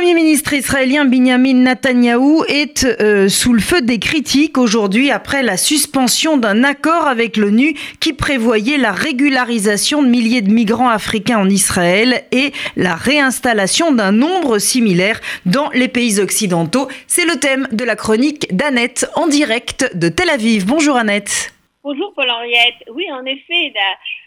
Premier ministre israélien Benjamin Netanyahou est euh, sous le feu des critiques aujourd'hui après la suspension d'un accord avec l'ONU qui prévoyait la régularisation de milliers de migrants africains en Israël et la réinstallation d'un nombre similaire dans les pays occidentaux. C'est le thème de la chronique d'Annette en direct de Tel Aviv. Bonjour Annette. Bonjour Paul-Henriette. Oui, en effet,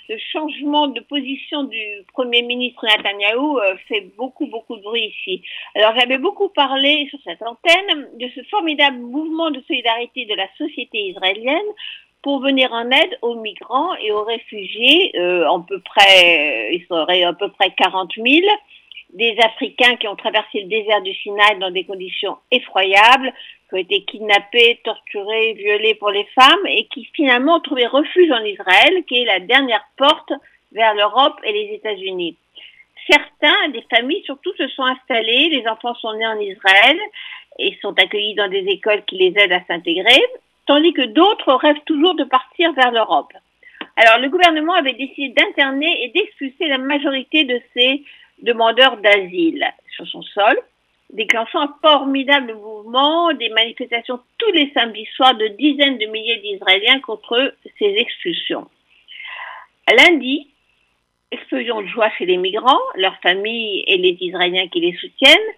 le changement de position du Premier ministre Netanyahou euh, fait beaucoup, beaucoup de bruit ici. Alors, j'avais beaucoup parlé sur cette antenne de ce formidable mouvement de solidarité de la société israélienne pour venir en aide aux migrants et aux réfugiés, euh, à peu près, il serait à peu près 40 000, des Africains qui ont traversé le désert du Sinaï dans des conditions effroyables, qui ont été kidnappés, torturés, violés pour les femmes et qui finalement ont trouvé refuge en Israël, qui est la dernière porte vers l'Europe et les États-Unis. Certains, des familles surtout, se sont installées, les enfants sont nés en Israël et sont accueillis dans des écoles qui les aident à s'intégrer, tandis que d'autres rêvent toujours de partir vers l'Europe. Alors le gouvernement avait décidé d'interner et d'expulser la majorité de ces demandeurs d'asile sur son sol, déclenchant un formidable mouvement, des manifestations tous les samedis soirs de dizaines de milliers d'Israéliens contre ces expulsions. Lundi, explosion de joie chez les migrants, leurs familles et les Israéliens qui les soutiennent,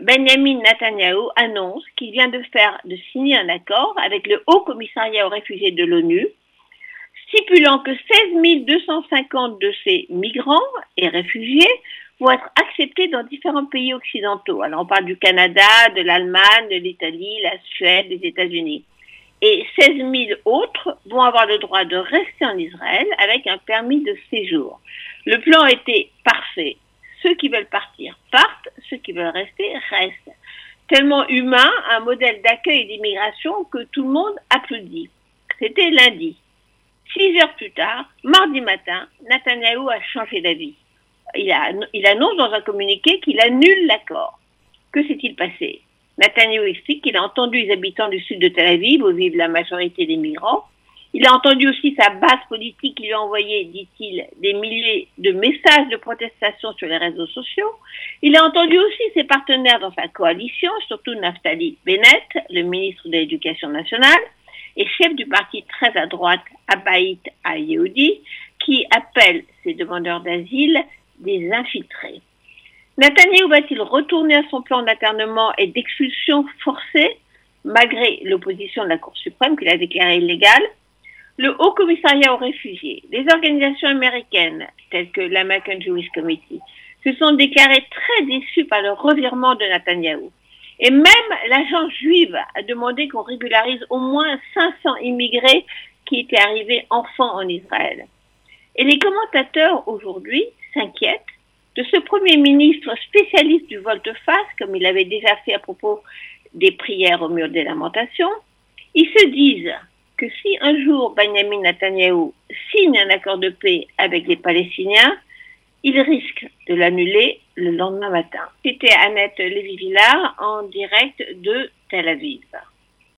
Benjamin Netanyahu annonce qu'il vient de faire, de signer un accord avec le Haut Commissariat aux réfugiés de l'ONU, stipulant que 16 250 de ces migrants et réfugiés vont être acceptés dans différents pays occidentaux. Alors on parle du Canada, de l'Allemagne, de l'Italie, la Suède, les États-Unis. Et 16 000 autres vont avoir le droit de rester en Israël avec un permis de séjour. Le plan était parfait. Ceux qui veulent partir partent, ceux qui veulent rester restent. Tellement humain, un modèle d'accueil et d'immigration que tout le monde applaudit. C'était lundi. Six heures plus tard, mardi matin, Netanyahu a changé d'avis il, annonce dans un communiqué qu'il annule l'accord. Que s'est-il passé? Nathaniel explique qu'il a entendu les habitants du sud de Tel Aviv, où vivent la majorité des migrants. Il a entendu aussi sa base politique qui lui a envoyé, dit-il, des milliers de messages de protestation sur les réseaux sociaux. Il a entendu aussi ses partenaires dans sa coalition, surtout Naftali Bennett, le ministre de l'Éducation nationale, et chef du parti très à droite Abaït Ayehoudi, qui appelle ses demandeurs d'asile des infiltrés. Netanyahu va-t-il retourner à son plan d'internement et d'expulsion forcée, malgré l'opposition de la Cour suprême qu'il a déclarée illégale? Le Haut Commissariat aux réfugiés, les organisations américaines, telles que l'American Jewish Committee, se sont déclarées très déçues par le revirement de Netanyahu. Et même l'agence juive a demandé qu'on régularise au moins 500 immigrés qui étaient arrivés enfants en Israël. Et les commentateurs aujourd'hui s'inquiète de ce Premier ministre spécialiste du volte-face, comme il avait déjà fait à propos des prières au mur des lamentations. Ils se disent que si un jour Benjamin Netanyahu signe un accord de paix avec les Palestiniens, il risque de l'annuler le lendemain matin. C'était Annette Lévy-Villard en direct de Tel Aviv.